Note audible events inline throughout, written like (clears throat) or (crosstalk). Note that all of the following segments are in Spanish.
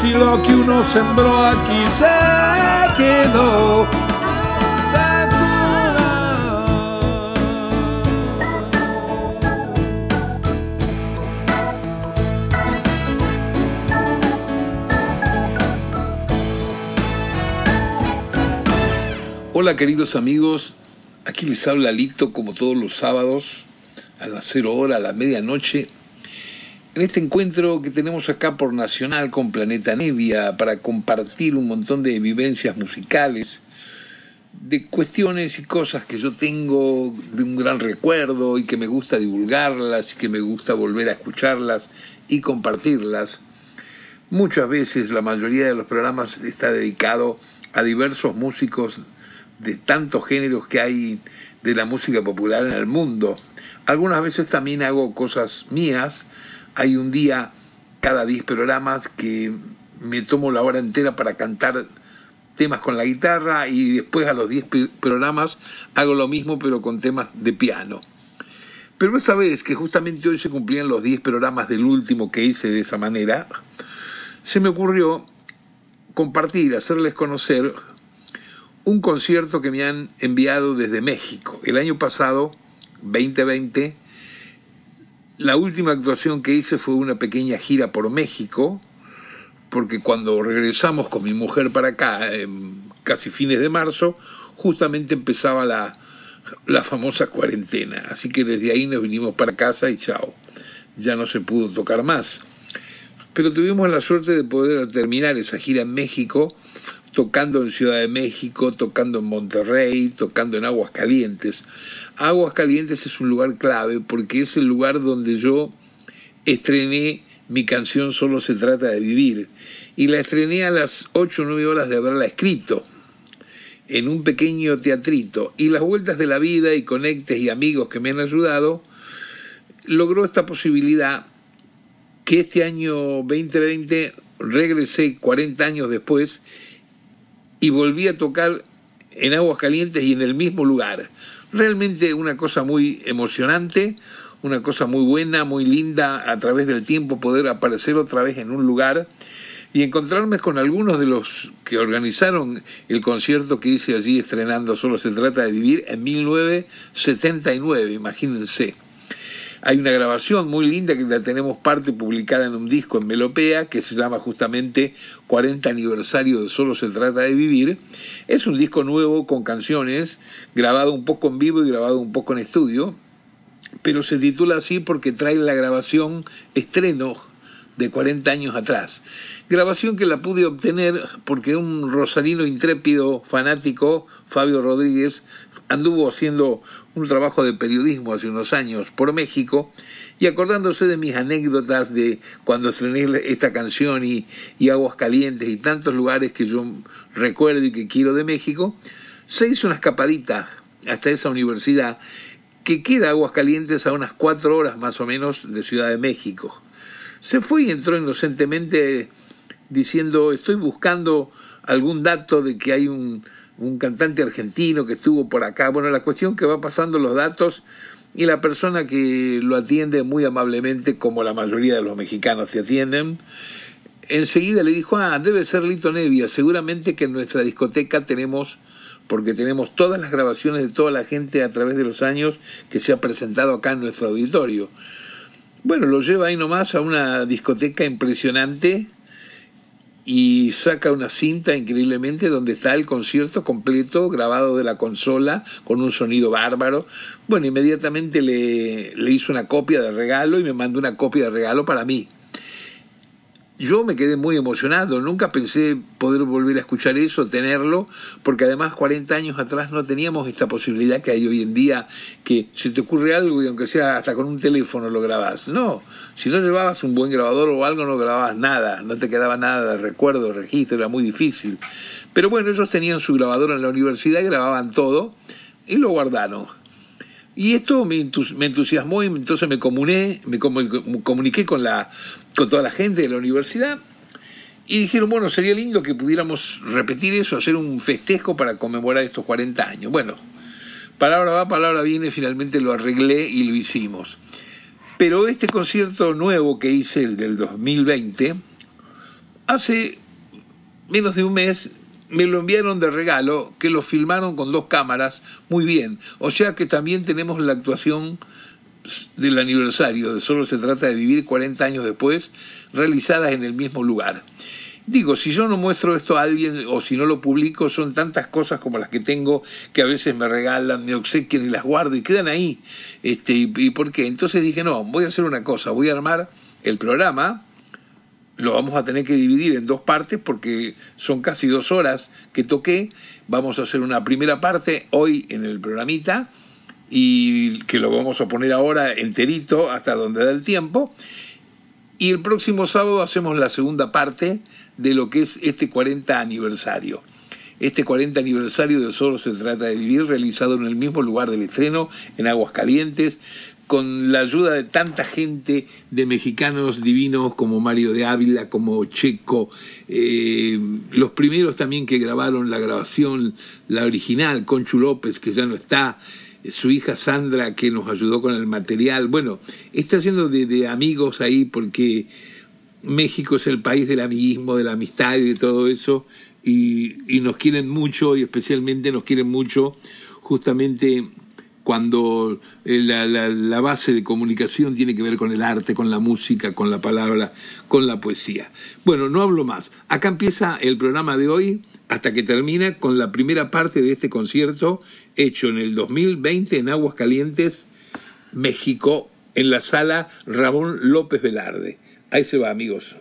si lo que uno sembró aquí se quedó. Hola queridos amigos, aquí les habla Lito como todos los sábados a las 0 hora, a la medianoche en este encuentro que tenemos acá por Nacional con Planeta Nevia para compartir un montón de vivencias musicales, de cuestiones y cosas que yo tengo de un gran recuerdo y que me gusta divulgarlas y que me gusta volver a escucharlas y compartirlas. Muchas veces la mayoría de los programas está dedicado a diversos músicos de tantos géneros que hay de la música popular en el mundo. Algunas veces también hago cosas mías, hay un día cada 10 programas que me tomo la hora entera para cantar temas con la guitarra y después a los 10 programas hago lo mismo pero con temas de piano. Pero esta vez que justamente hoy se cumplían los 10 programas del último que hice de esa manera, se me ocurrió compartir, hacerles conocer un concierto que me han enviado desde México. El año pasado, 2020, la última actuación que hice fue una pequeña gira por México, porque cuando regresamos con mi mujer para acá, casi fines de marzo, justamente empezaba la, la famosa cuarentena. Así que desde ahí nos vinimos para casa y chao, ya no se pudo tocar más. Pero tuvimos la suerte de poder terminar esa gira en México, tocando en Ciudad de México, tocando en Monterrey, tocando en Aguas Calientes. Aguas Calientes es un lugar clave porque es el lugar donde yo estrené mi canción Solo se trata de vivir y la estrené a las 8 o 9 horas de haberla escrito en un pequeño teatrito y las vueltas de la vida y conectes y amigos que me han ayudado logró esta posibilidad que este año 2020 regresé 40 años después y volví a tocar en Aguas Calientes y en el mismo lugar. Realmente una cosa muy emocionante, una cosa muy buena, muy linda a través del tiempo poder aparecer otra vez en un lugar y encontrarme con algunos de los que organizaron el concierto que hice allí estrenando Solo se trata de vivir en 1979, imagínense. Hay una grabación muy linda que la tenemos parte publicada en un disco en Melopea que se llama justamente 40 aniversario de Solo se trata de vivir. Es un disco nuevo con canciones, grabado un poco en vivo y grabado un poco en estudio, pero se titula así porque trae la grabación estreno de 40 años atrás. Grabación que la pude obtener porque un rosarino intrépido fanático, Fabio Rodríguez, anduvo haciendo un trabajo de periodismo hace unos años por México y acordándose de mis anécdotas de cuando estrené esta canción y, y Aguas Calientes y tantos lugares que yo recuerdo y que quiero de México, se hizo una escapadita hasta esa universidad que queda Aguas Calientes a unas cuatro horas más o menos de Ciudad de México. Se fue y entró inocentemente diciendo estoy buscando algún dato de que hay un, un cantante argentino que estuvo por acá. Bueno, la cuestión que va pasando los datos y la persona que lo atiende muy amablemente, como la mayoría de los mexicanos se atienden, enseguida le dijo, ah, debe ser Lito Nevia, seguramente que en nuestra discoteca tenemos, porque tenemos todas las grabaciones de toda la gente a través de los años que se ha presentado acá en nuestro auditorio. Bueno, lo lleva ahí nomás a una discoteca impresionante, y saca una cinta increíblemente donde está el concierto completo grabado de la consola con un sonido bárbaro. Bueno, inmediatamente le, le hizo una copia de regalo y me mandó una copia de regalo para mí. Yo me quedé muy emocionado, nunca pensé poder volver a escuchar eso, tenerlo, porque además 40 años atrás no teníamos esta posibilidad que hay hoy en día, que si te ocurre algo y aunque sea hasta con un teléfono lo grabás. No, si no llevabas un buen grabador o algo no grababas nada, no te quedaba nada de recuerdo, registro, era muy difícil. Pero bueno, ellos tenían su grabador en la universidad grababan todo y lo guardaron. Y esto me, entusiasmó y entonces me comuné, me comuniqué con, la, con toda la gente de la universidad y dijeron, bueno, sería lindo que pudiéramos repetir eso, hacer un festejo para conmemorar estos 40 años. Bueno, palabra va, palabra viene, finalmente lo arreglé y lo hicimos. Pero este concierto nuevo que hice, el del 2020, hace menos de un mes me lo enviaron de regalo, que lo filmaron con dos cámaras, muy bien. O sea que también tenemos la actuación del aniversario, solo se trata de vivir 40 años después, realizadas en el mismo lugar. Digo, si yo no muestro esto a alguien o si no lo publico, son tantas cosas como las que tengo que a veces me regalan, me obsequian y las guardo y quedan ahí. Este, y, ¿Y por qué? Entonces dije, no, voy a hacer una cosa, voy a armar el programa lo vamos a tener que dividir en dos partes porque son casi dos horas que toqué. Vamos a hacer una primera parte hoy en el programita y que lo vamos a poner ahora enterito hasta donde da el tiempo. Y el próximo sábado hacemos la segunda parte de lo que es este 40 aniversario. Este 40 aniversario de Solo se trata de vivir, realizado en el mismo lugar del estreno, en Aguascalientes, con la ayuda de tanta gente de mexicanos divinos como Mario de Ávila, como Checo, eh, los primeros también que grabaron la grabación, la original, Conchu López, que ya no está, su hija Sandra, que nos ayudó con el material. Bueno, está lleno de, amigos ahí porque México es el país del amiguismo, de la amistad y de todo eso, y, y nos quieren mucho, y especialmente nos quieren mucho justamente cuando eh, la, base de comunicación tiene que ver con el arte, con la música, con la palabra, con la poesía. Bueno, no hablo más. Acá empieza el programa de hoy hasta que termina con la primera parte de este concierto hecho en el 2020 en Aguas Calientes, México, en la sala Ramón López Velarde. Ahí se va, amigos.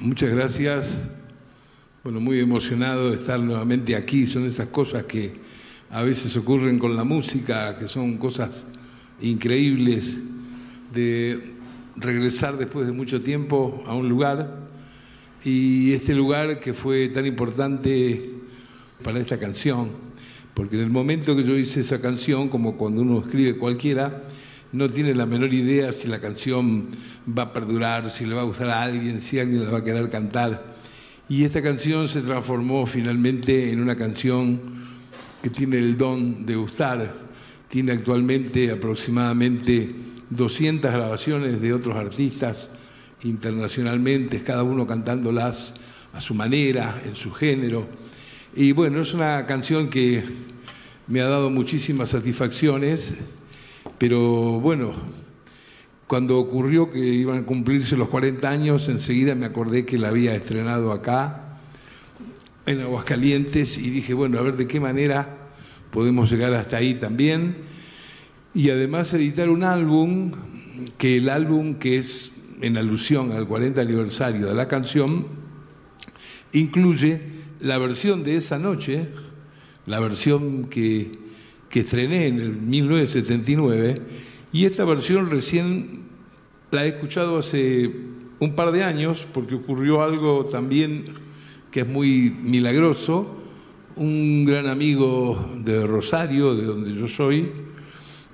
Muchas gracias. Bueno, muy emocionado de estar nuevamente aquí. Son esas cosas que a veces ocurren con la música, que son cosas increíbles de regresar después de mucho tiempo a un lugar. Y este lugar que fue tan importante para esta canción, porque en el momento que yo hice esa canción, como cuando uno escribe cualquiera, no tiene la menor idea si la canción va a perdurar, si le va a gustar a alguien, si alguien la va a querer cantar. Y esta canción se transformó finalmente en una canción que tiene el don de gustar. Tiene actualmente aproximadamente 200 grabaciones de otros artistas internacionalmente, cada uno cantándolas a su manera, en su género. Y bueno, es una canción que me ha dado muchísimas satisfacciones pero bueno, cuando ocurrió que iban a cumplirse los 40 años, enseguida me acordé que la había estrenado acá, en Aguascalientes, y dije, bueno, a ver de qué manera podemos llegar hasta ahí también. Y además editar un álbum, que el álbum que es en alusión al 40 aniversario de la canción, incluye la versión de esa noche, la versión que que estrené en el 1979 y esta versión recién la he escuchado hace un par de años porque ocurrió algo también que es muy milagroso. Un gran amigo de Rosario, de donde yo soy,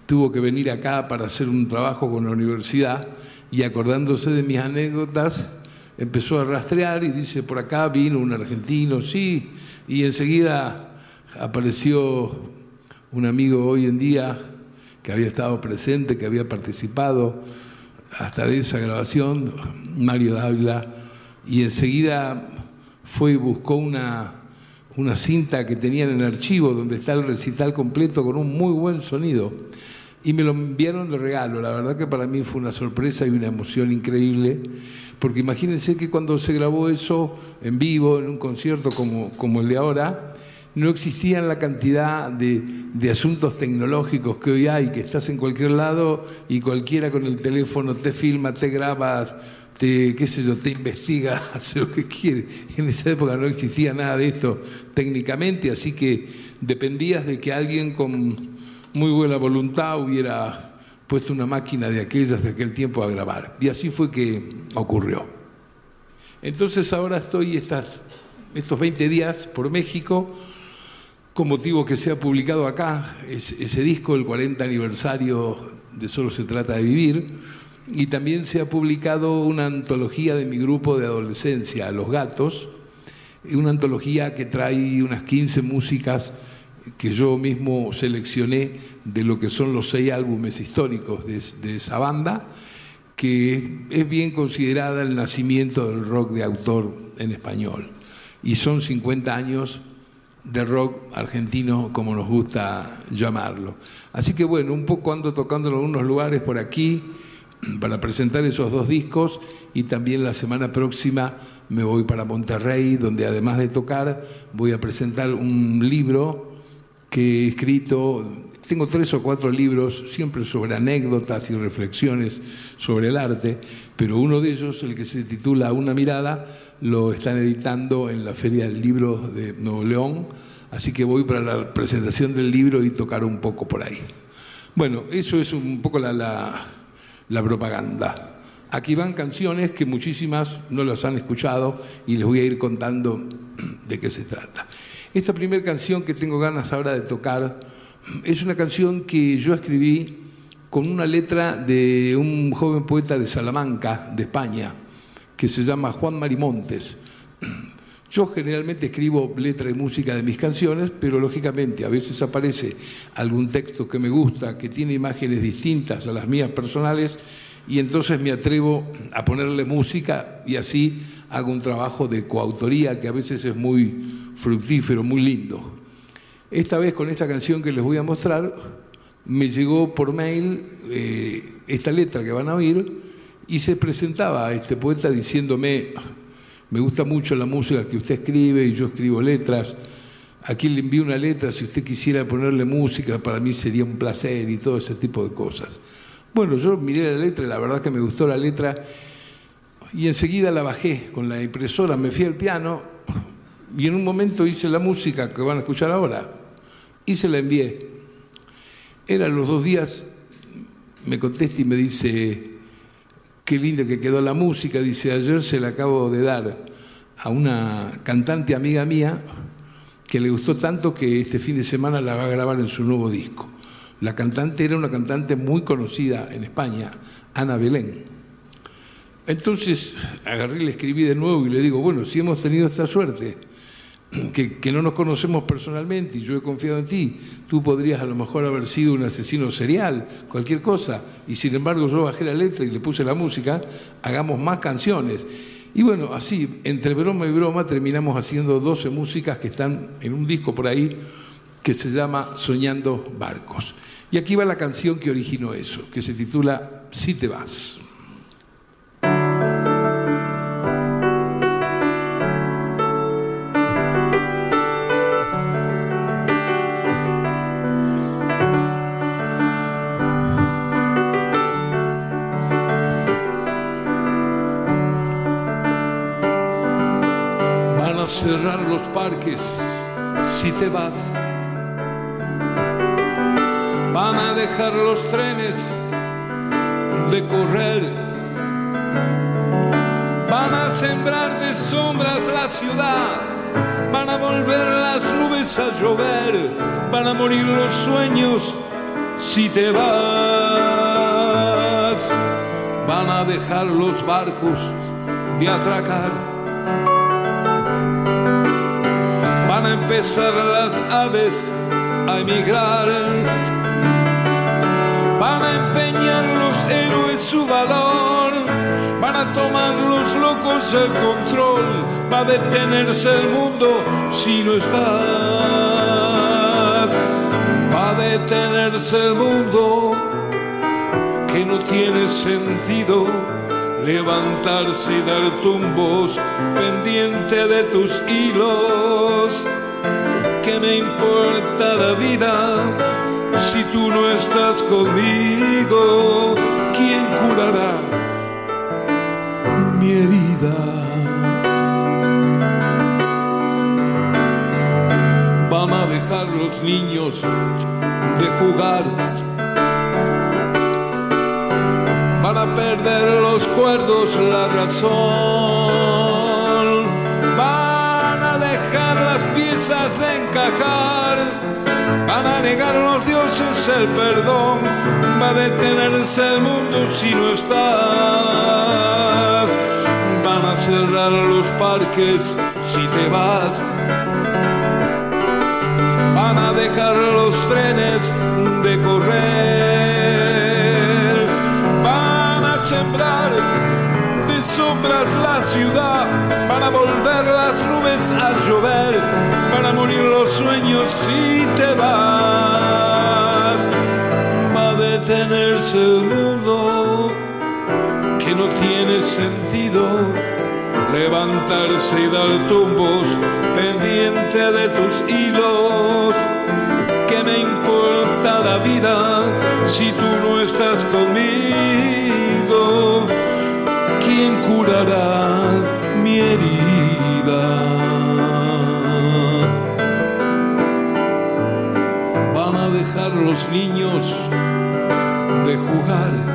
tuvo que venir acá para hacer un trabajo con la universidad y acordándose de mis anécdotas, empezó a rastrear y dice, por acá vino un argentino, sí, y enseguida apareció un amigo hoy en día que había estado presente, que había participado hasta de esa grabación, Mario Dávila, y enseguida fue y buscó una, una cinta que tenían en el archivo donde está el recital completo con un muy buen sonido. Y me lo enviaron de regalo. La verdad que para mí fue una sorpresa y una emoción increíble, porque imagínense que cuando se grabó eso en vivo, en un concierto como, como el de ahora, no existían la cantidad de, de, asuntos tecnológicos que hoy hay, que estás en cualquier lado y cualquiera con el teléfono te filma, te graba, te, qué sé yo, te investiga, (laughs) hace lo que quiere. En esa época no existía nada de esto técnicamente, así que dependías de que alguien con muy buena voluntad hubiera puesto una máquina de aquellas de aquel tiempo a grabar. Y así fue que ocurrió. Entonces ahora estoy estas, estos 20 días por México con motivo que se ha publicado acá ese disco, el 40 aniversario de Solo se trata de vivir, y también se ha publicado una antología de mi grupo de adolescencia, Los Gatos, una antología que trae unas 15 músicas que yo mismo seleccioné de lo que son los seis álbumes históricos de, de esa banda, que es bien considerada el nacimiento del rock de autor en español. Y son 50 años de rock argentino, como nos gusta llamarlo. Así que bueno, un poco ando tocando en algunos lugares por aquí para presentar esos dos discos y también la semana próxima me voy para Monterrey, donde además de tocar voy a presentar un libro que he escrito, tengo tres o cuatro libros, siempre sobre anécdotas y reflexiones sobre el arte, pero uno de ellos, el que se titula Una mirada, lo están editando en la Feria del Libro de Nuevo León, así que voy para la presentación del libro y tocar un poco por ahí. Bueno, eso es un poco la, la, la propaganda. Aquí van canciones que muchísimas no las han escuchado y les voy a ir contando (clears throat) de qué se trata. Esta primera canción que tengo ganas ahora de tocar es una canción que yo escribí con una letra de un joven poeta de Salamanca, de España, que se llama Juan Marimontes. Yo generalmente escribo letra y música de mis canciones, pero lógicamente a veces aparece algún texto que me gusta, que tiene imágenes distintas a las mías personales, y entonces me atrevo a ponerle música y así hago un trabajo de coautoría que a veces es muy fructífero, muy lindo. Esta vez con esta canción que les voy a mostrar, me llegó por mail eh, esta letra que van a oír y se presentaba a este poeta diciéndome, me gusta mucho la música que usted escribe y yo escribo letras, aquí le envío una letra, si usted quisiera ponerle música, para mí sería un placer y todo ese tipo de cosas. Bueno, yo miré la letra y la verdad que me gustó la letra y enseguida la bajé con la impresora, me fui al piano y en un momento hice la música que van a escuchar ahora y se la envié. Eran los dos días, me contesta y me dice, qué linda que quedó la música, dice, ayer se la acabo de dar a una cantante amiga mía que le gustó tanto que este fin de semana la va a grabar en su nuevo disco. La cantante era una cantante muy conocida en España, Ana Belén. Entonces agarré y le escribí de nuevo y le digo, bueno, si hemos tenido esta suerte, (clears throat) que, no nos conocemos personalmente y yo he confiado en ti, tú podrías a lo mejor haber sido un asesino serial, cualquier cosa, y sin embargo yo bajé la letra y le puse la música, hagamos más canciones. Y bueno, así, entre broma y broma, terminamos haciendo 12 músicas que están en un disco por ahí que se llama Soñando Barcos. Y aquí va la canción que originó eso, que se titula Si te vas. Cerrar los parques si te vas. Van a dejar los trenes de correr, van a sembrar de sombras la ciudad, van a volver las nubes a llover, van a morir los sueños si te vas, van a dejar los barcos de atracar. Empezar las aves a emigrar van a empeñar los héroes su valor, van a tomar los locos el control, va a detenerse el mundo si no estás, va a detenerse el mundo que no tiene sentido, levantarse y dar tumbos pendiente de tus hilos. ¿Qué me importa la vida si tú no estás conmigo? ¿Quién curará mi herida? Vamos a dejar los niños de jugar para perder los cuerdos la razón. Dejar las piezas de encajar, van a negar los dioses el perdón, va a detenerse el mundo si no estás. Van a cerrar los parques si te vas. Van a dejar los trenes de correr. Van a sembrar sombras la ciudad. Van a volver las nubes a llover. Van a morir los sueños si te vas. Va a detenerse el mundo que no tiene sentido levantarse y dar tumbos pendiente de tus hilos. ¿Qué me importa la vida si tú no estás conmigo? ¿Quién curará mi herida? Van a dejar los niños de jugar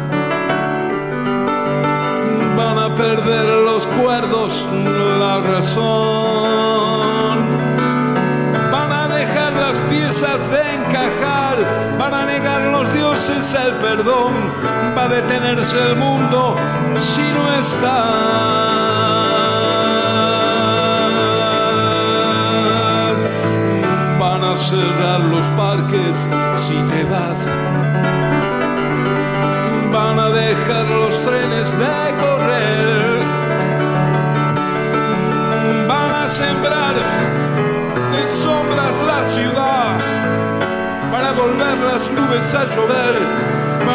van a perder los cuerdos la razón. Van a dejar las piezas de encajar, van a negar los dioses el perdón, detenerse el mundo si no está. Van a cerrar los parques si te vas. Van a dejar los trenes de correr, van a sembrar de sombras la ciudad, van a volver las nubes a llover,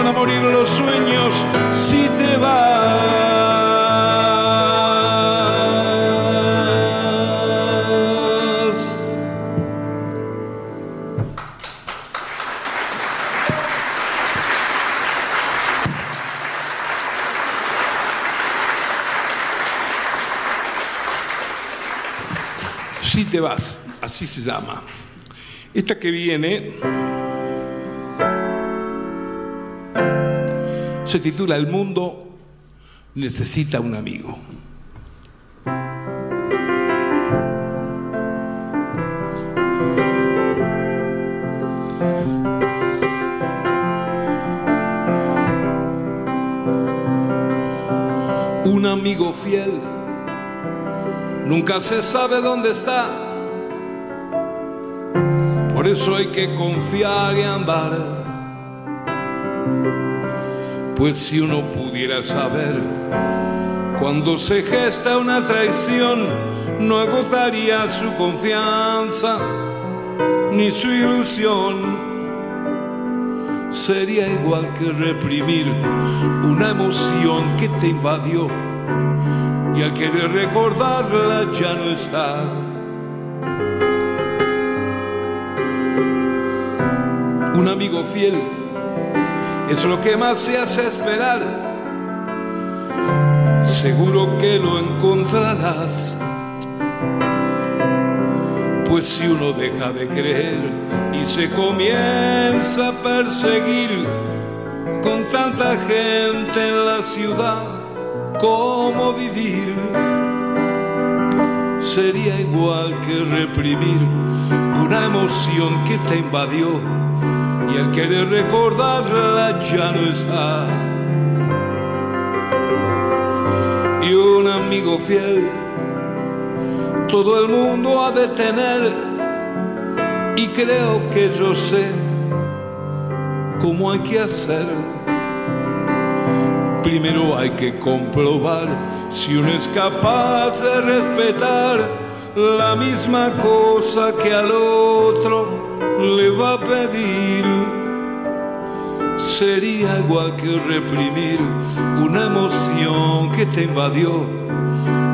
van a morir los sueños si te vas. Si te vas, así se llama. Esta que viene se titula El mundo necesita un amigo. Un amigo fiel nunca se sabe dónde está. Por eso hay que confiar y andar. Pues si uno pudiera saber cuando se gesta una traición, no agotaría su confianza ni su ilusión. Sería igual que reprimir una emoción que te invadió y al querer recordarla ya no está. Un amigo fiel es lo que más se hace esperar. Seguro que lo encontrarás. Pues si uno deja de creer y se comienza a perseguir con tanta gente en la ciudad, cómo vivir. Sería igual que reprimir una emoción que te invadió y al querer recordarla ya no está. Y un amigo fiel, todo el mundo ha de tener y creo que yo sé cómo hay que hacer. Primero hay que comprobar si uno es capaz de respetar la misma cosa que al otro le va a pedir. Sería igual que reprimir una emoción que te invadió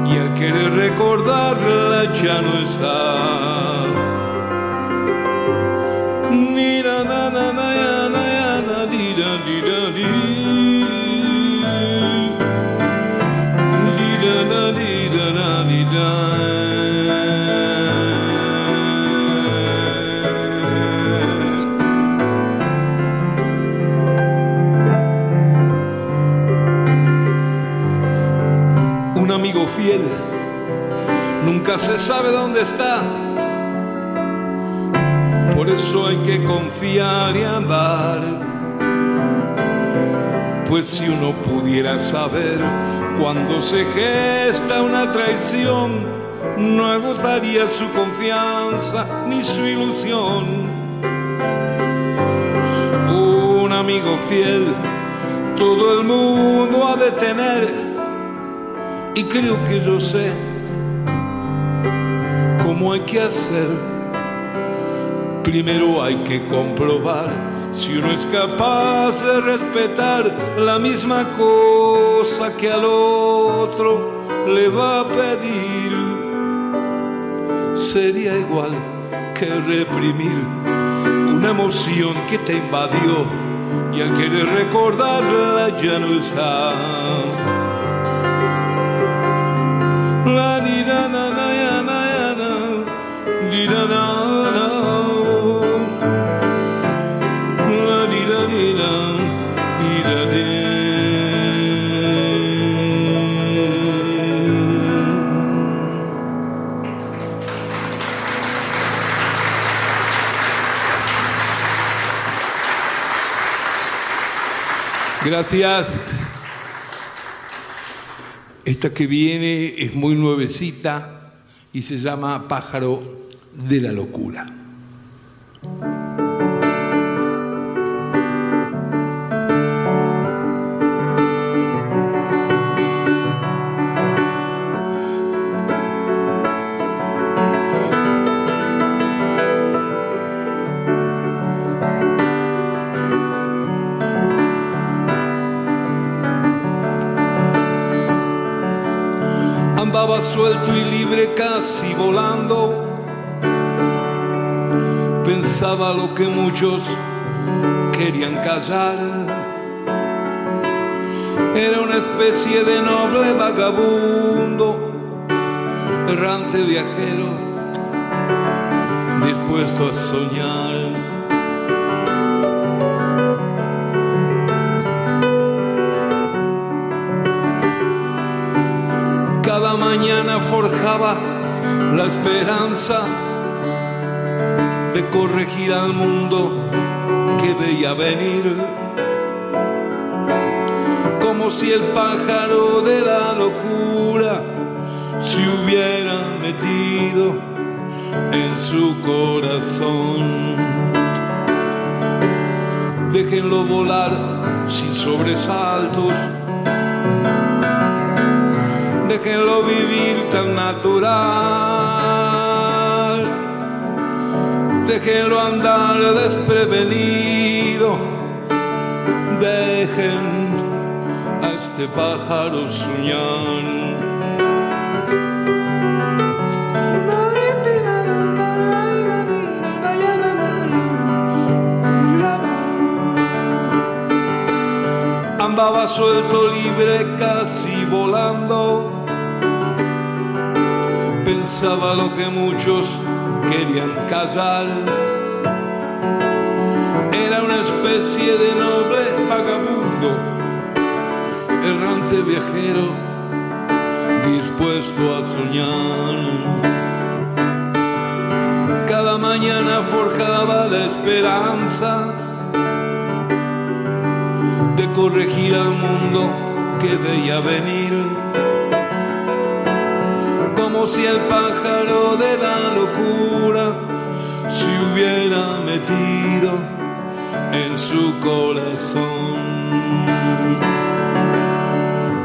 y al querer recordarla ya no está. Ni na na sabe dónde está. Por eso hay que confiar y andar. Pues si uno pudiera saber cuando se gesta una traición, no agotaría su confianza ni su ilusión. Un amigo fiel, todo el mundo ha de tener y creo que yo sé cómo hay que hacer. Primero hay que comprobar si uno es capaz de respetar la misma cosa que al otro le va a pedir. Sería igual que reprimir una emoción que te invadió y al querer recordarla ya no está. La da na na na Gracias. Esta que viene es muy nuevecita y se llama Pájaro de la Locura. Andaba suelto y libre casi volando. Pensaba lo que muchos querían callar. Era una especie de noble vagabundo, errante viajero, dispuesto a soñar. Cada mañana forjaba la esperanza corregir al mundo que veía venir. Como si el pájaro de la locura se hubiera metido en su corazón. Déjenlo volar sin sobresaltos déjenlo vivir tan natural, déjenlo andar desprevenido, dejen a este pájaro soñar. Andaba suelto, libre, casi volando pensaba lo que muchos querían callar. Era una especie de noble vagabundo, errante viajero, dispuesto a soñar. Cada mañana forjaba la esperanza de corregir al mundo que veía venir si el pájaro de la locura se hubiera metido en su corazón.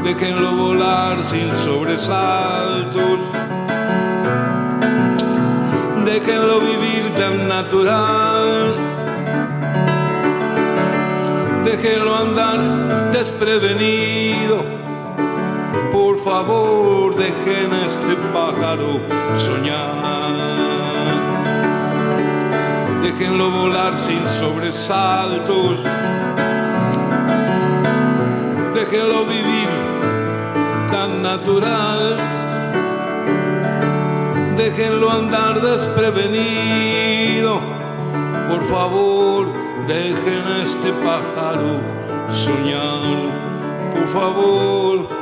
Déjenlo volar sin sobresaltos, déjenlo vivir tan natural, déjenlo andar desprevenido. Favor, dejen a este pájaro soñar. Déjenlo volar sin sobresaltos. Déjenlo vivir tan natural. Déjenlo andar desprevenido. Por favor, dejen a este pájaro soñar. Por favor,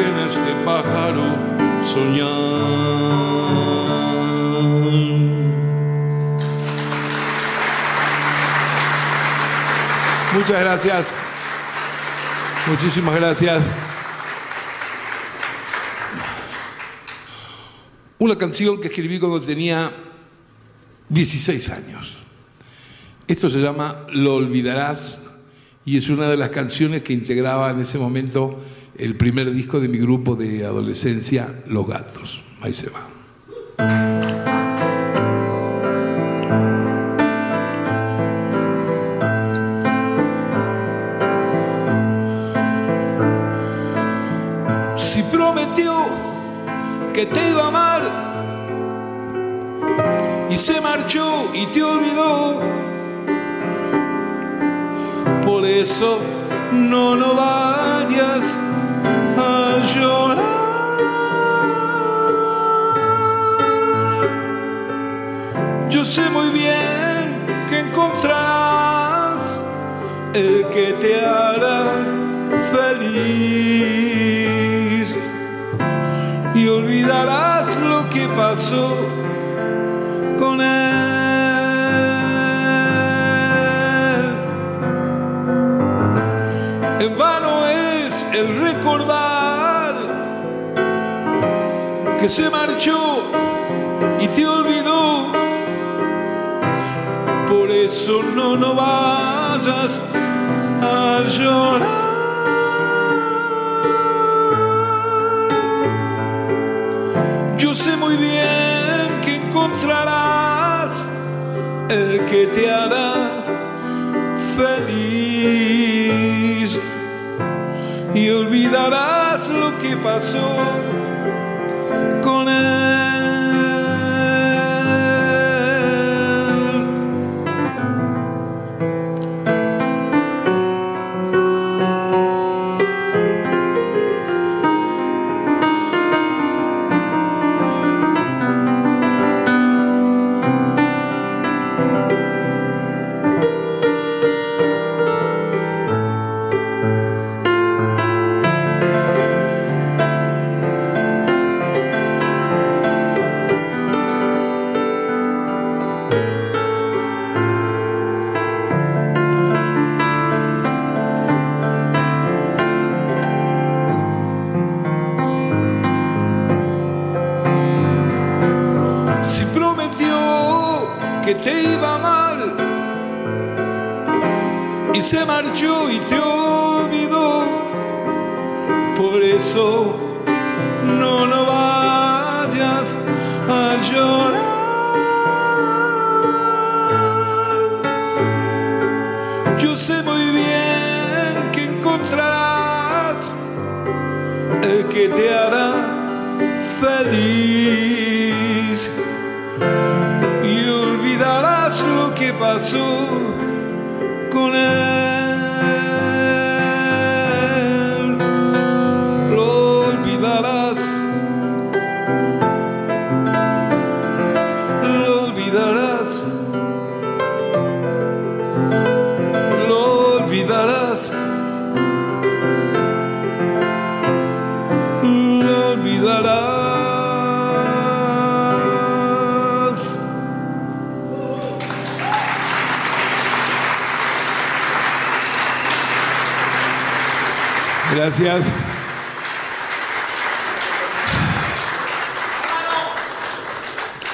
a este pájaro soñar. Muchas gracias. Muchísimas gracias. Una canción que escribí cuando tenía 16 años. Esto se llama Lo olvidarás y es una de las canciones que integraba en ese momento el primer disco de mi grupo de adolescencia, Los Gatos. Ahí se va. Si prometió que te iba amar y se marchó y te olvidó. Por eso no lo vayas sé muy bien que encontrarás el que te hará feliz y olvidarás lo que pasó con él. En vano es el recordar que se marchó y te olvidó. Eso no, no vayas a llorar. Yo sé muy bien que encontrarás el que te hará feliz y olvidarás lo que pasó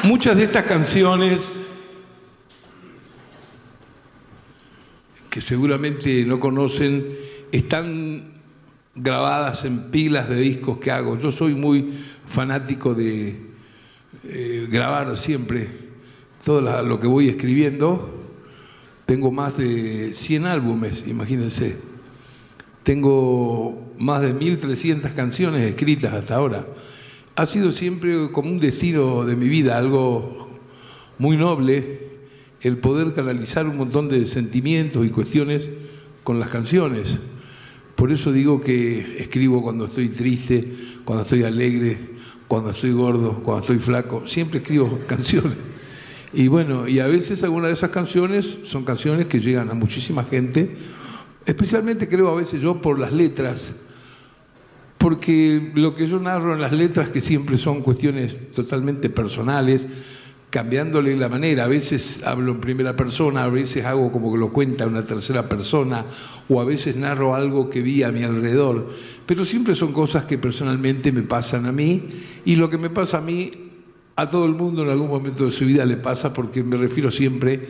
Muchas de estas canciones que seguramente no conocen están grabadas en pilas de discos que hago. Yo soy muy fanático de eh, grabar siempre todo lo que voy escribiendo Tengo más de 100 álbumes, imagínense. Tengo más de 1.300 canciones escritas hasta ahora. Ha sido siempre como un destino de mi vida, algo muy noble, el poder canalizar un montón de sentimientos y cuestiones con las canciones. Por eso digo que escribo cuando estoy triste, cuando estoy alegre, cuando estoy gordo, cuando estoy flaco. Siempre escribo (laughs) canciones. Y bueno, y a veces algunas de esas canciones son canciones que llegan a muchísima gente, especialmente creo a veces yo por las letras, porque lo que yo narro en las letras, que siempre son cuestiones totalmente personales, cambiándole la manera. A veces hablo en primera persona, a veces hago como que lo cuenta una tercera persona, o a veces narro algo que vi a mi alrededor. Pero siempre son cosas que personalmente me pasan a mí, y lo que me pasa a mí, a todo el mundo en algún momento de su vida le pasa, porque me refiero siempre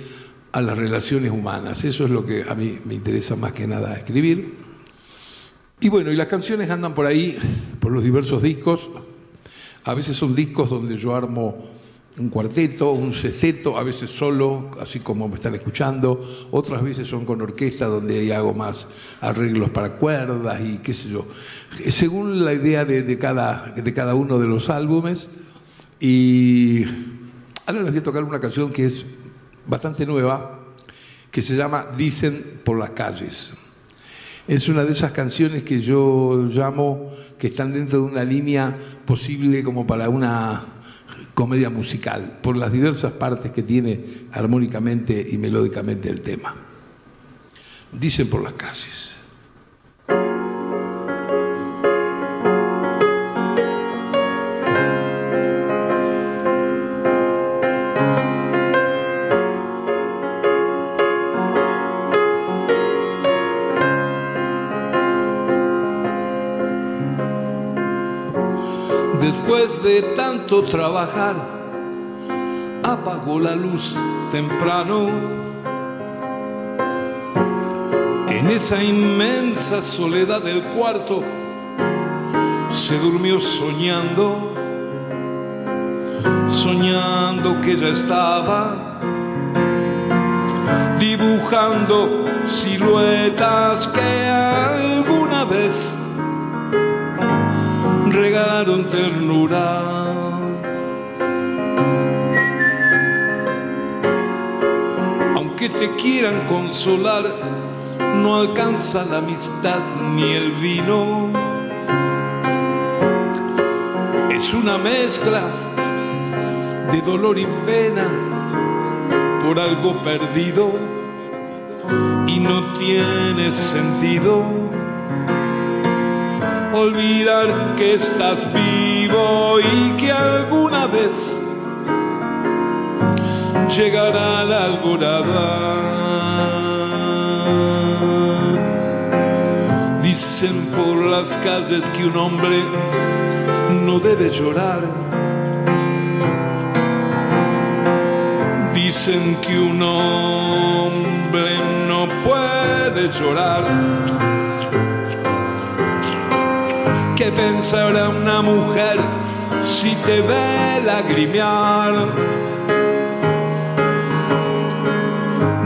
a las relaciones humanas. Eso es lo que a mí me interesa más que nada escribir. Y bueno, y las canciones andan por ahí, por los diversos discos. A veces son discos donde yo armo un cuarteto, un sexteto, a veces solo, así como me están escuchando, otras veces son con orquesta donde ahí hago más arreglos para cuerdas y qué sé yo, según la idea de, cada, de cada uno de los álbumes. Y ahora les voy a tocar una canción que es bastante nueva, que se llama Dicen por las calles. Es una de esas canciones que yo llamo que están dentro de una línea posible como para una comedia musical, por las diversas partes que tiene armónicamente y melódicamente el tema. Dicen por las calles. Después de tanto trabajar, apagó la luz temprano. En esa inmensa soledad del cuarto, se durmió soñando, soñando que ya estaba dibujando siluetas que alguna vez regalaron ternura. Aunque te quieran consolar, no alcanza la amistad ni el vino. Es una mezcla de dolor y pena por algo perdido y no tiene sentido olvidar que estás vivo y que alguna vez llegará la alborada. Dicen por las calles que un hombre no debe llorar. Dicen que un hombre no puede llorar pensará una mujer si te ve lagrimear?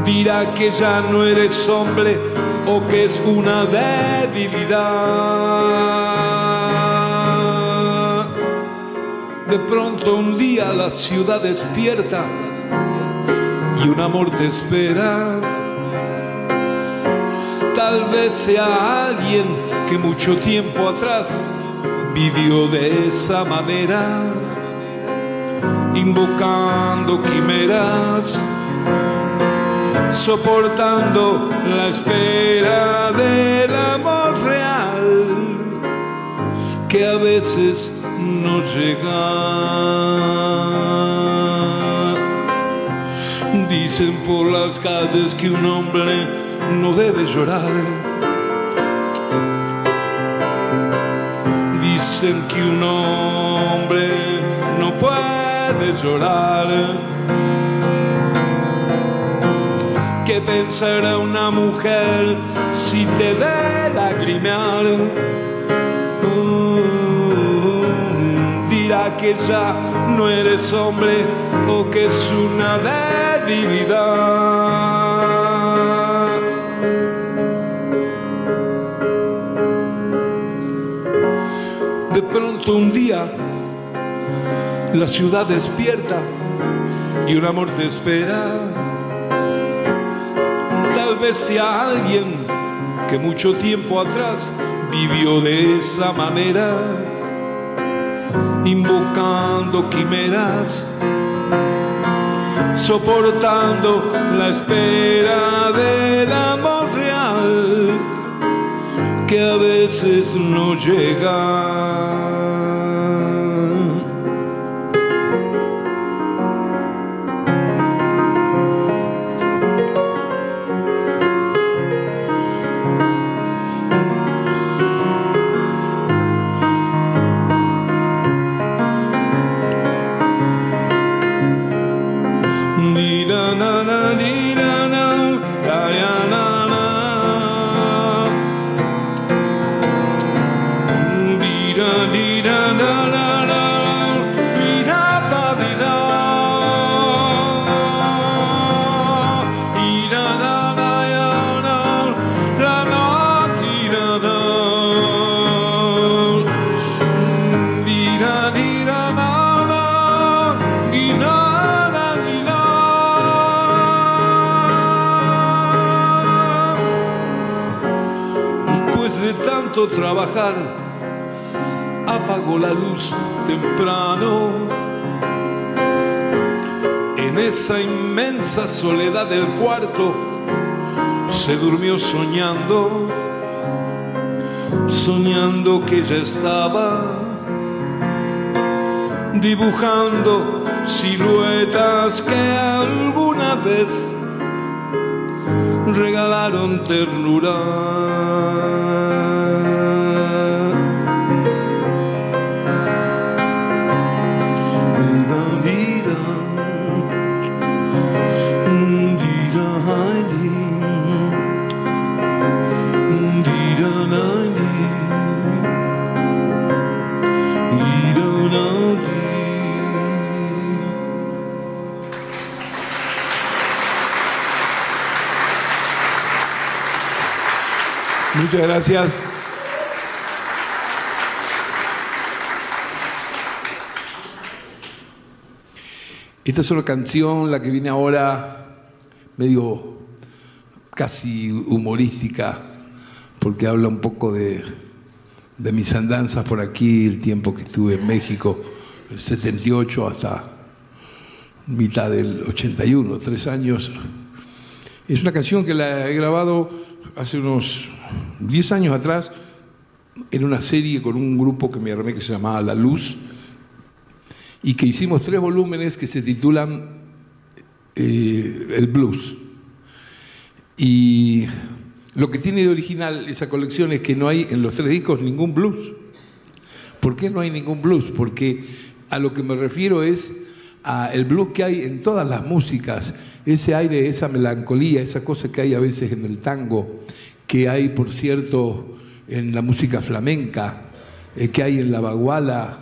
Dirá que ya no eres hombre o que es una debilidad. De pronto un día la ciudad despierta y un amor te espera. Tal vez sea alguien que mucho tiempo atrás vivió de esa manera, invocando quimeras, soportando la espera del amor real, que a veces no llega. Dicen por las calles que un hombre no debe llorar dicen que un hombre no puede llorar. ¿Qué pensará una mujer si te ve lagrimear? Uh, dirá que ya no eres hombre o que es una debilidad. Día la ciudad despierta y un amor te espera. Tal vez sea alguien que mucho tiempo atrás vivió de esa manera, invocando quimeras, soportando la espera del amor real que a veces no llega. Trabajar, apagó la luz temprano. En esa inmensa soledad del cuarto se durmió soñando, soñando que ya estaba dibujando siluetas que alguna vez regalaron ternura. Muchas gracias. Esta es una canción, la que viene ahora, medio casi humorística, porque habla un poco de, de mis andanzas por aquí, el tiempo que estuve en México, el 78 hasta mitad del 81, tres años. Es una canción que la he grabado hace unos 10 años atrás, en una serie con un grupo que me armé que se llamaba La Luz, y que hicimos tres volúmenes que se titulan eh, El Blues. Y lo que tiene de original esa colección es que no hay en los tres discos ningún blues. ¿Por qué no hay ningún blues? Porque a lo que me refiero es a el blues que hay en todas las músicas, ese aire, esa melancolía, esa cosa que hay a veces en el tango, que hay, por cierto, en la música flamenca, eh, que hay en la baguala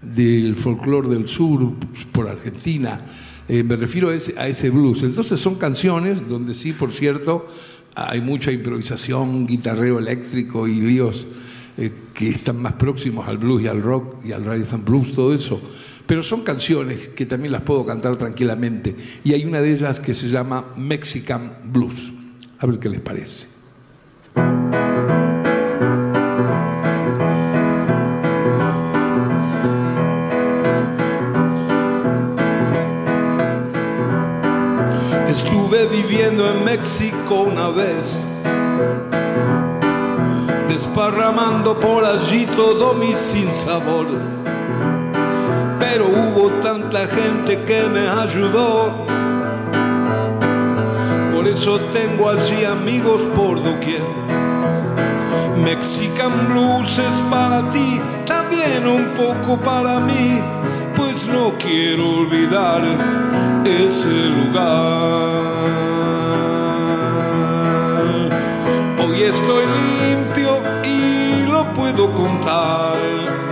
del folclore del sur por Argentina. Eh, me refiero a ese, blues. Entonces son canciones donde sí, por cierto, hay mucha improvisación, guitarreo eléctrico y líos eh, que están más próximos al blues y al rock y al rhythm and blues, todo eso. Pero son canciones que también las puedo cantar tranquilamente. Y hay una de ellas que se llama Mexican Blues. A ver qué les parece. Estuve viviendo en México una vez, desparramando por allí todo mi sinsabor. Pero hubo tanta gente que me ayudó por eso tengo allí amigos por doquier. Mexican Blues es para ti, también un poco para mí, pues no quiero olvidar ese lugar. Hoy estoy limpio y lo puedo contar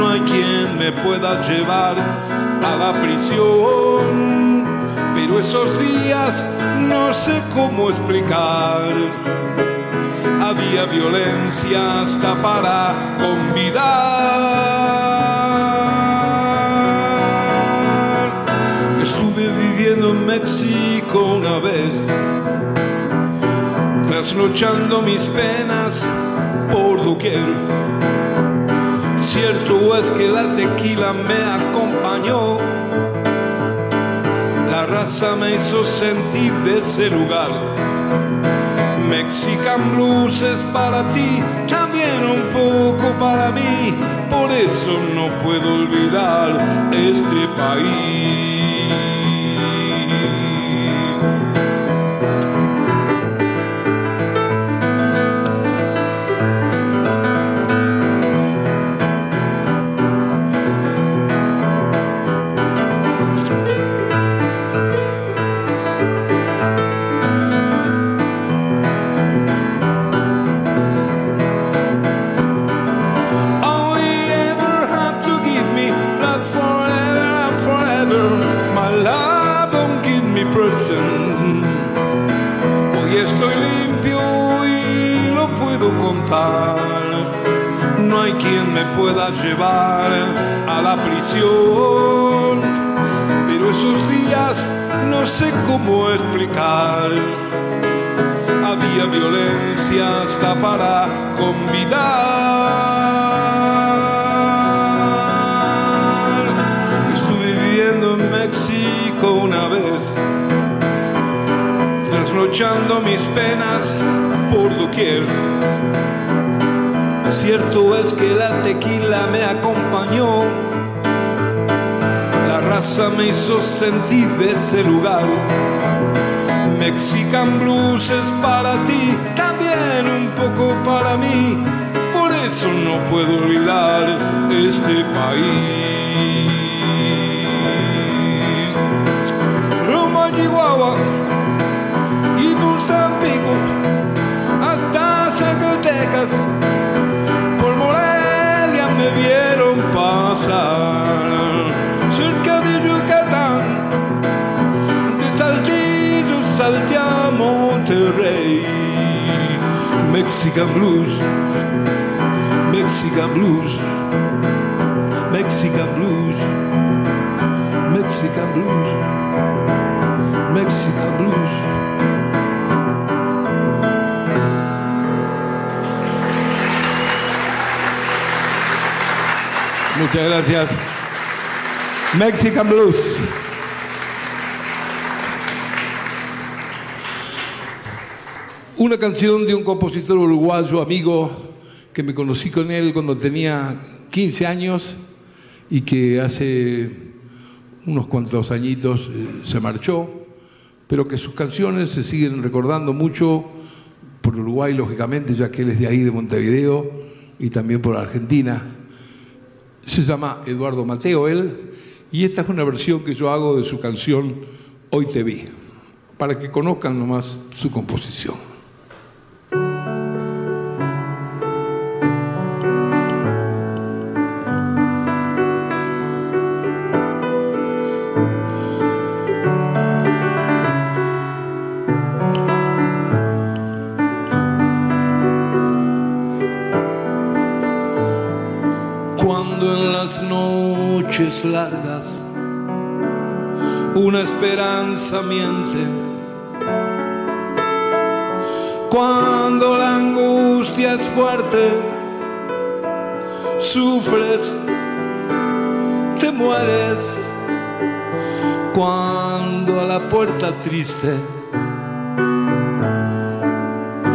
no hay quien me pueda llevar a la prisión. Pero esos días no sé cómo explicar. Había violencia hasta para convidar. Estuve viviendo en México una vez, trasnochando mis penas por doquier Cierto es que la tequila me acompañó, la raza me hizo sentir de ese lugar. Mexican blues es para ti, también un poco para mí, por eso no puedo olvidar este país. Sentir de ese lugar. Mexican blues es para ti, también un poco para mí, por eso no puedo olvidar este país. Roma, Chihuahua y Tampico hasta Zacatecas vieron pasar Mexican Blues, Mexican Blues, Mexican Blues, Mexican Blues, Mexican Blues. Muchas gracias. Mexican Blues. Una canción de un compositor uruguayo, amigo, que me conocí con él cuando tenía 15 años y que hace unos cuantos añitos eh, se marchó, pero que sus canciones se siguen recordando mucho por Uruguay, lógicamente, ya que él es de ahí, de Montevideo, y también por Argentina se llama Eduardo Mateo él, y esta es una versión que yo hago de su canción Hoy te vi, para que conozcan nomás su composición. Esperanza. Cuando la angustia es fuerte, sufres, te mueres. Cuando a la puerta triste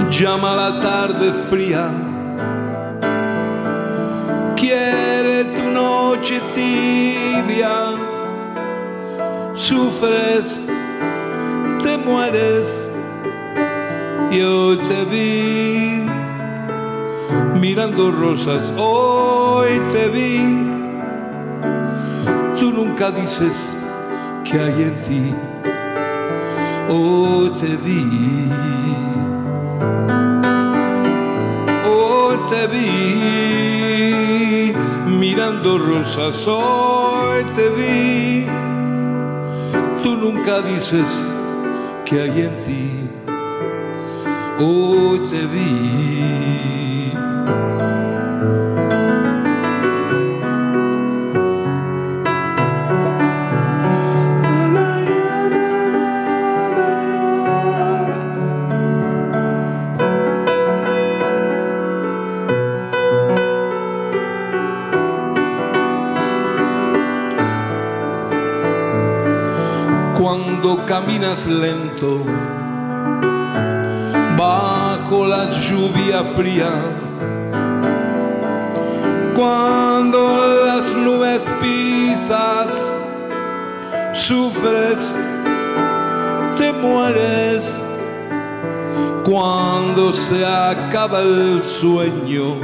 llama la tarde fría sufres, te mueres. Yo te vi mirando rosas, hoy te vi. Tú nunca dices que hay en ti, hoy te vi. Hoy te vi mirando rosas hoy te vi. Nunca dices que hay en ti. Hoy te vi. Caminas lento bajo la lluvia fría. Cuando las nubes pisas, sufres, te mueres. Cuando se acaba el sueño,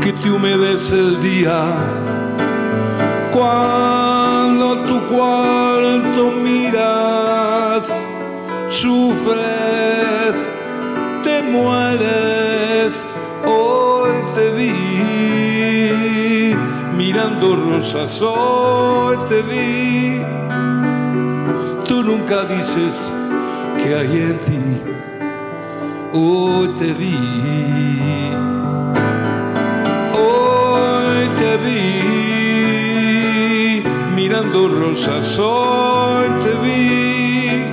que te humedece el día. Cuando cuarto miras, sufres, te mueres. Hoy te vi mirando rosas, hoy te vi. Tú nunca dices que hay en ti, hoy te vi. Hoy te vi mirando rosas, hoy te vi.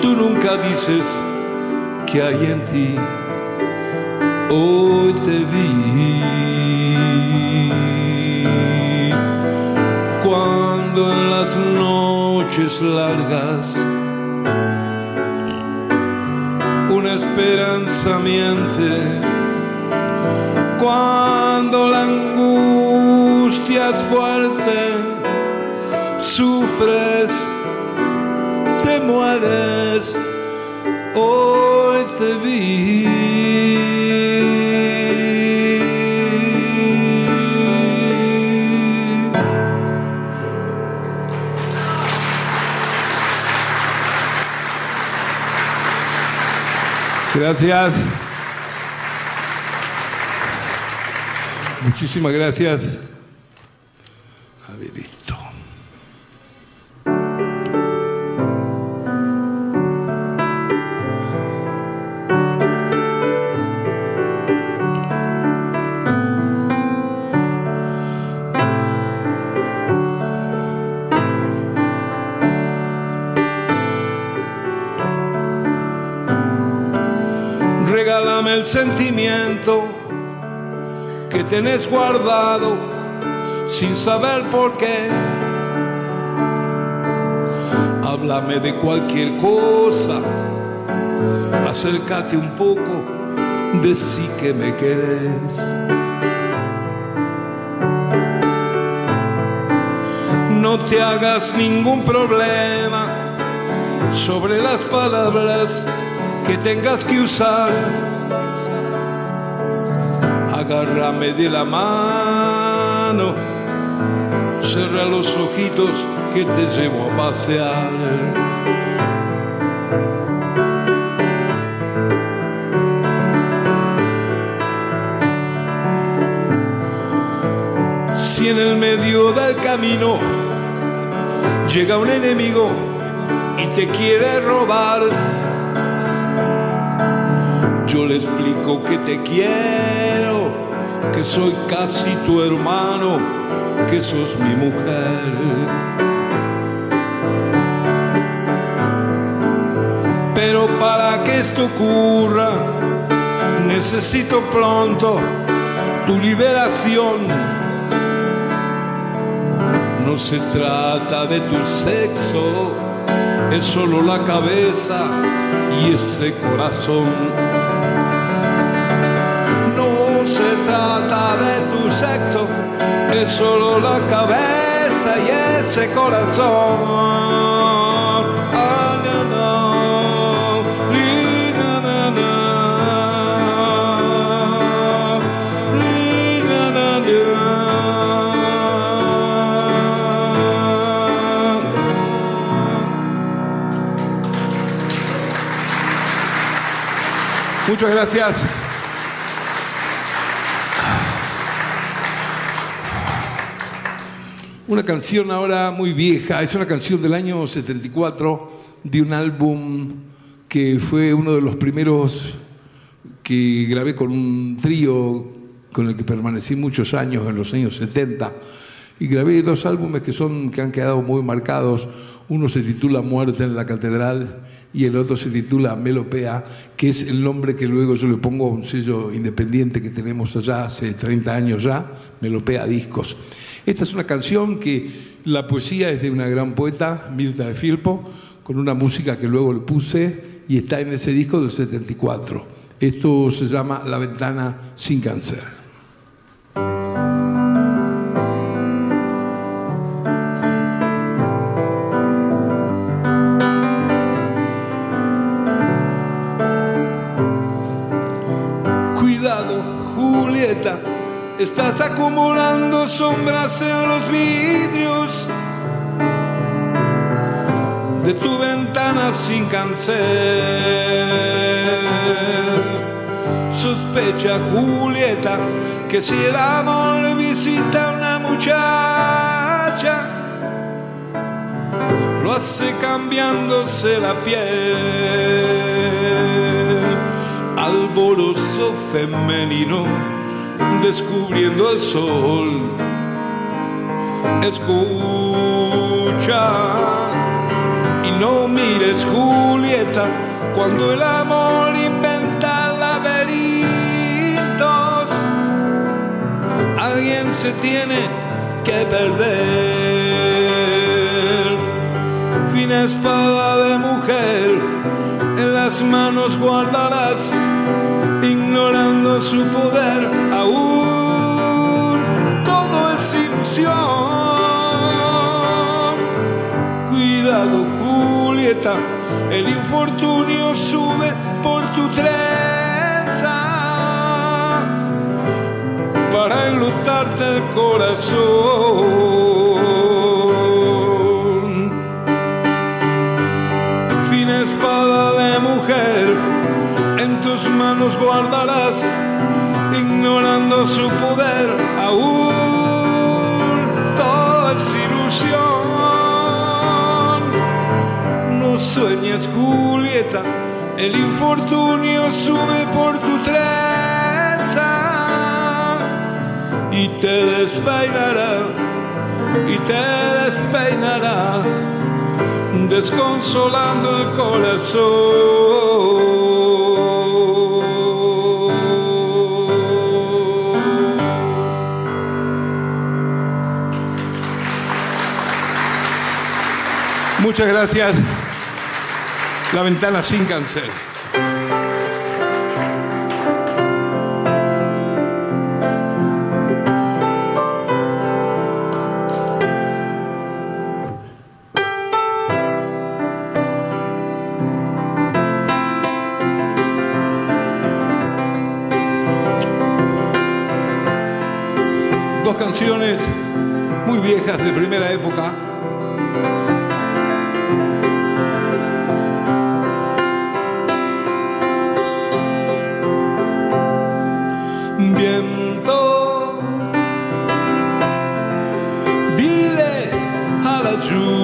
Tú nunca dices que hay en ti, hoy te vi. Cuando en las noches largas una esperanza miente cuando la angustia es fuerte, sufres, te mueres, hoy te vi. Gracias. Muchísimas gracias. Guardado sin saber por qué. Háblame de cualquier cosa, acércate un poco, decí que me querés. No te hagas ningún problema sobre las palabras que tengas que usar. Agárrame de la mano, cierra los ojitos que te llevo a pasear. Si en el medio del camino llega un enemigo y te quiere robar, yo le explico que te quiero, que soy casi tu hermano, que sos mi mujer. Pero para que esto ocurra, necesito pronto tu liberación. No se trata de tu sexo, es solo la cabeza y ese corazón. Sexo, es solo la cabeza y ese corazón. Muchas gracias. Una canción ahora muy vieja, es una canción del año 74 de un álbum que fue uno de los primeros que grabé con un trío con el que permanecí muchos años en los años 70 y grabé dos álbumes que son que han quedado muy marcados. Uno se titula Muerte en la Catedral y el otro se titula Melopea, que es el nombre que luego yo le pongo a un sello independiente que tenemos allá hace 30 años ya, Melopea Discos. Esta es una canción que La poesía es de una gran poeta, Mirta de Filpo, con una música que luego le puse y está en ese disco del 74. Esto se llama La ventana sin cáncer. Estás acumulando sombras en los vidrios de tu ventana sin cáncer. Sospecha Julieta que si el amor visita a una muchacha, lo hace cambiándose la piel. Alboroso femenino descubriendo el sol. Escucha y no mires Julieta cuando el amor inventa laberintos. Alguien se tiene que perder. Fina espada de mujer en las manos guardarás ignorando su poder, aún todo es ilusión. Cuidado, Julieta, el infortunio sube por tu trenza para enlutarte el corazón. Guardarás, ignorando su poder, aún todo es ilusión. No sueñes, Julieta, el infortunio sube por tu trenza y te despeinará, y te despeinará desconsolando el corazón. Muchas gracias. La ventana sin cáncer. Dos canciones muy viejas de Jews.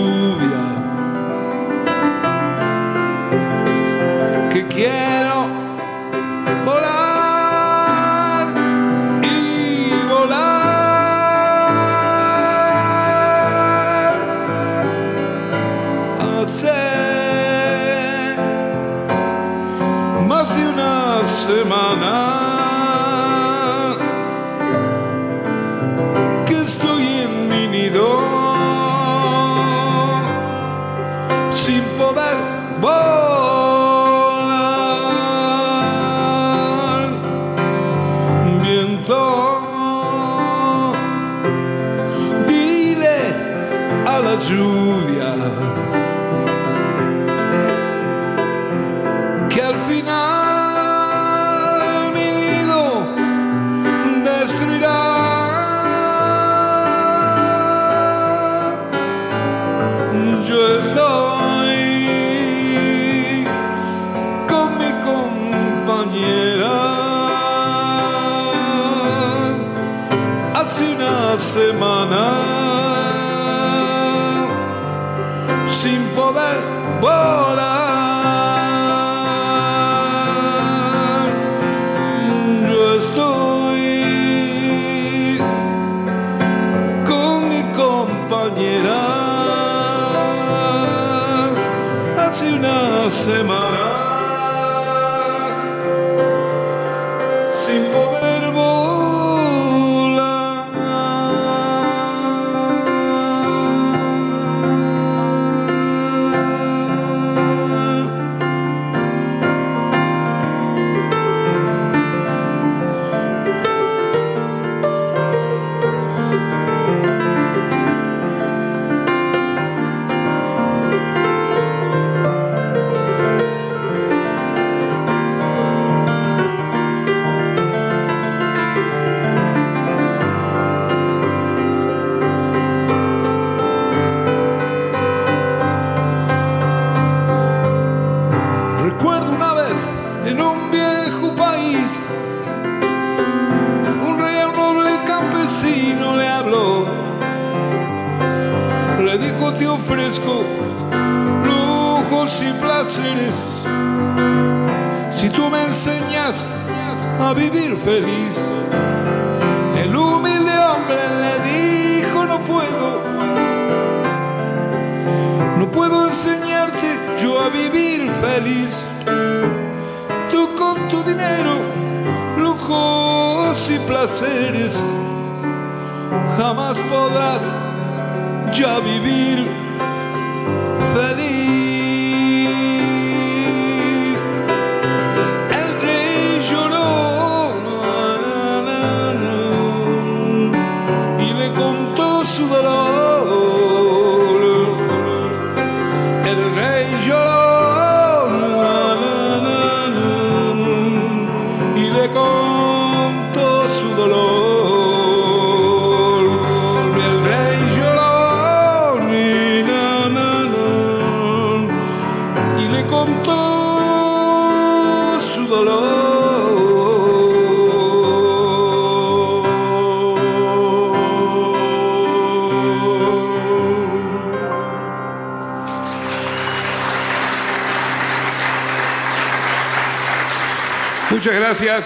Muchas gracias.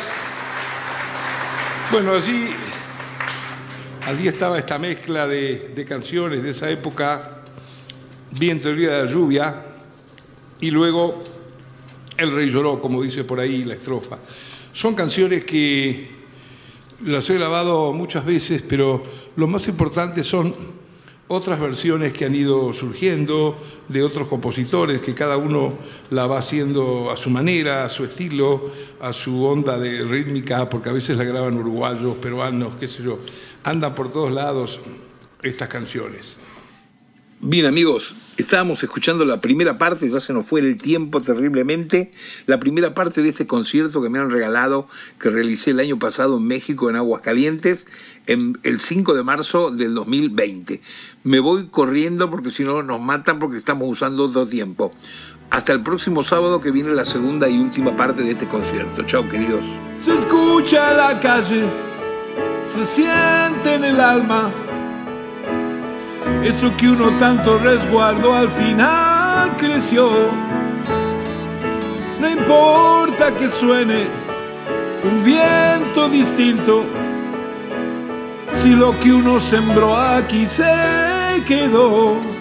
Bueno, allí, allí estaba esta mezcla de, canciones de esa época, Viento el día de la lluvia, y luego El rey lloró, como dice por ahí la estrofa. Son canciones que las he grabado muchas veces, pero lo más importante son otras versiones que han ido surgiendo de otros compositores, que cada uno la va haciendo a su manera, a su estilo, a su onda de rítmica, porque a veces la graban uruguayos, peruanos, qué sé yo. Andan por todos lados estas canciones. Bien amigos, estábamos escuchando la primera parte, ya se nos fue el tiempo terriblemente, la primera parte de este concierto que me han regalado, que realicé el año pasado en México, en Aguascalientes, en el 5 de marzo del 2020. Me voy corriendo porque si no nos matan porque estamos usando otro tiempo. Hasta el próximo sábado que viene la segunda y última parte de este concierto. Chao queridos. Se escucha la calle, se siente en el alma eso que uno tanto resguardó al final creció. No importa que suene un viento distinto, si lo que uno sembró aquí se quedó.